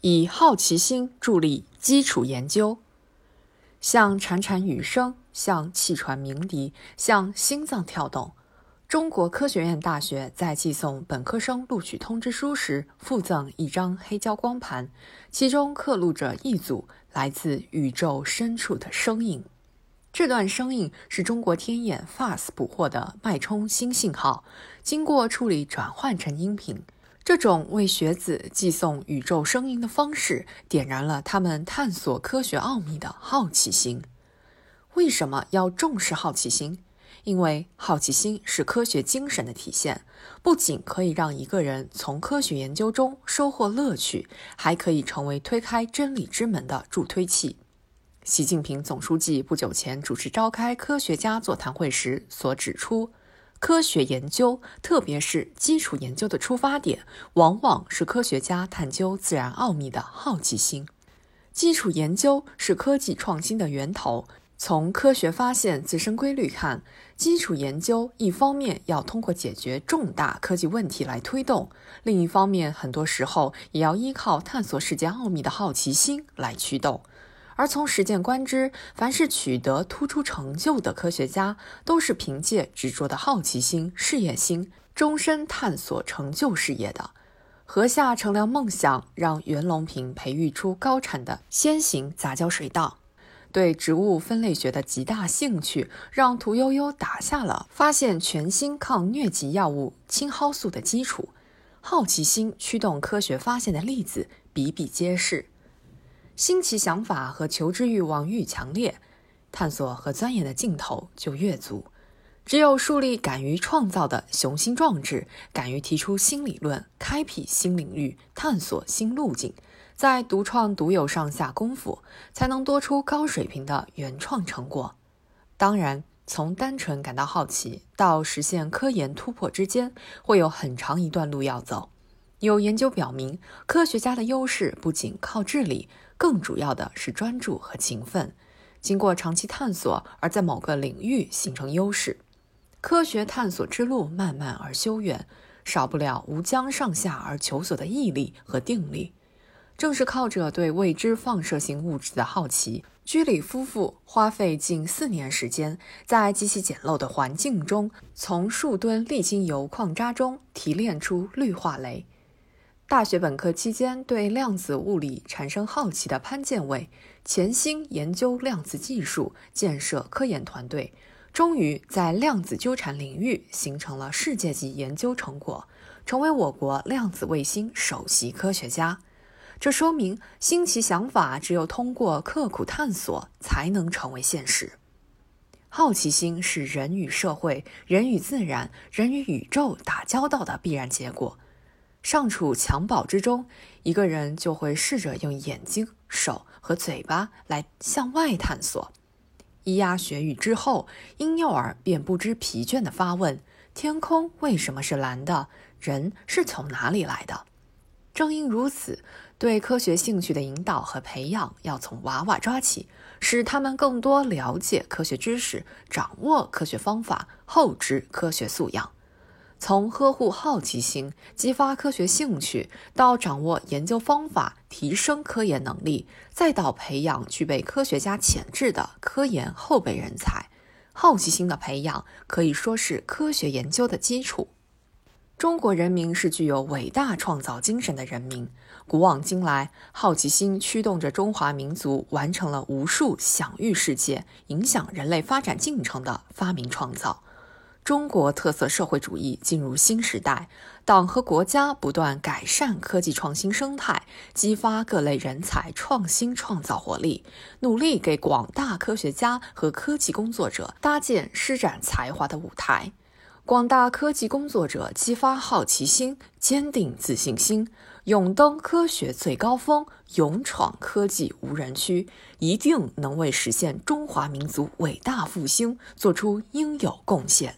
以好奇心助力基础研究，像潺潺雨声，像气喘鸣笛，像心脏跳动。中国科学院大学在寄送本科生录取通知书时，附赠一张黑胶光盘，其中刻录着一组来自宇宙深处的声音。这段声音是中国天眼 FAST 捕获的脉冲新信号，经过处理转换成音频。这种为学子寄送宇宙声音的方式，点燃了他们探索科学奥秘的好奇心。为什么要重视好奇心？因为好奇心是科学精神的体现，不仅可以让一个人从科学研究中收获乐趣，还可以成为推开真理之门的助推器。习近平总书记不久前主持召开科学家座谈会时所指出，科学研究，特别是基础研究的出发点，往往是科学家探究自然奥秘的好奇心。基础研究是科技创新的源头。从科学发现自身规律看，基础研究一方面要通过解决重大科技问题来推动，另一方面很多时候也要依靠探索世界奥秘的好奇心来驱动。而从实践观之，凡是取得突出成就的科学家，都是凭借执着的好奇心、事业心，终身探索成就事业的。禾下乘凉梦想，让袁隆平培育出高产的先行杂交水稻。对植物分类学的极大兴趣，让屠呦呦打下了发现全新抗疟疾药物青蒿素的基础。好奇心驱动科学发现的例子比比皆是。新奇想法和求知欲望愈强烈，探索和钻研的劲头就越足。只有树立敢于创造的雄心壮志，敢于提出新理论，开辟新领域，探索新路径。在独创独有上下功夫，才能多出高水平的原创成果。当然，从单纯感到好奇到实现科研突破之间，会有很长一段路要走。有研究表明，科学家的优势不仅靠智力，更主要的是专注和勤奋。经过长期探索，而在某个领域形成优势。科学探索之路漫漫而修远，少不了无疆上下而求索的毅力和定力。正是靠着对未知放射性物质的好奇，居里夫妇花费近四年时间，在极其简陋的环境中，从数吨沥青油矿渣中提炼出氯化镭。大学本科期间对量子物理产生好奇的潘建伟，潜心研究量子技术，建设科研团队，终于在量子纠缠领域形成了世界级研究成果，成为我国量子卫星首席科学家。这说明，新奇想法只有通过刻苦探索，才能成为现实。好奇心是人与社会、人与自然、人与宇宙打交道的必然结果。尚处襁褓之中，一个人就会试着用眼睛、手和嘴巴来向外探索。咿呀学语之后，婴幼儿便不知疲倦地发问：“天空为什么是蓝的？人是从哪里来的？”正因如此，对科学兴趣的引导和培养要从娃娃抓起，使他们更多了解科学知识，掌握科学方法，厚植科学素养。从呵护好奇心、激发科学兴趣，到掌握研究方法、提升科研能力，再到培养具备科学家潜质的科研后备人才，好奇心的培养可以说是科学研究的基础。中国人民是具有伟大创造精神的人民。古往今来，好奇心驱动着中华民族完成了无数享誉世界、影响人类发展进程的发明创造。中国特色社会主义进入新时代，党和国家不断改善科技创新生态，激发各类人才创新创造活力，努力给广大科学家和科技工作者搭建施展才华的舞台。广大科技工作者激发好奇心，坚定自信心，勇登科学最高峰，勇闯科技无人区，一定能为实现中华民族伟大复兴做出应有贡献。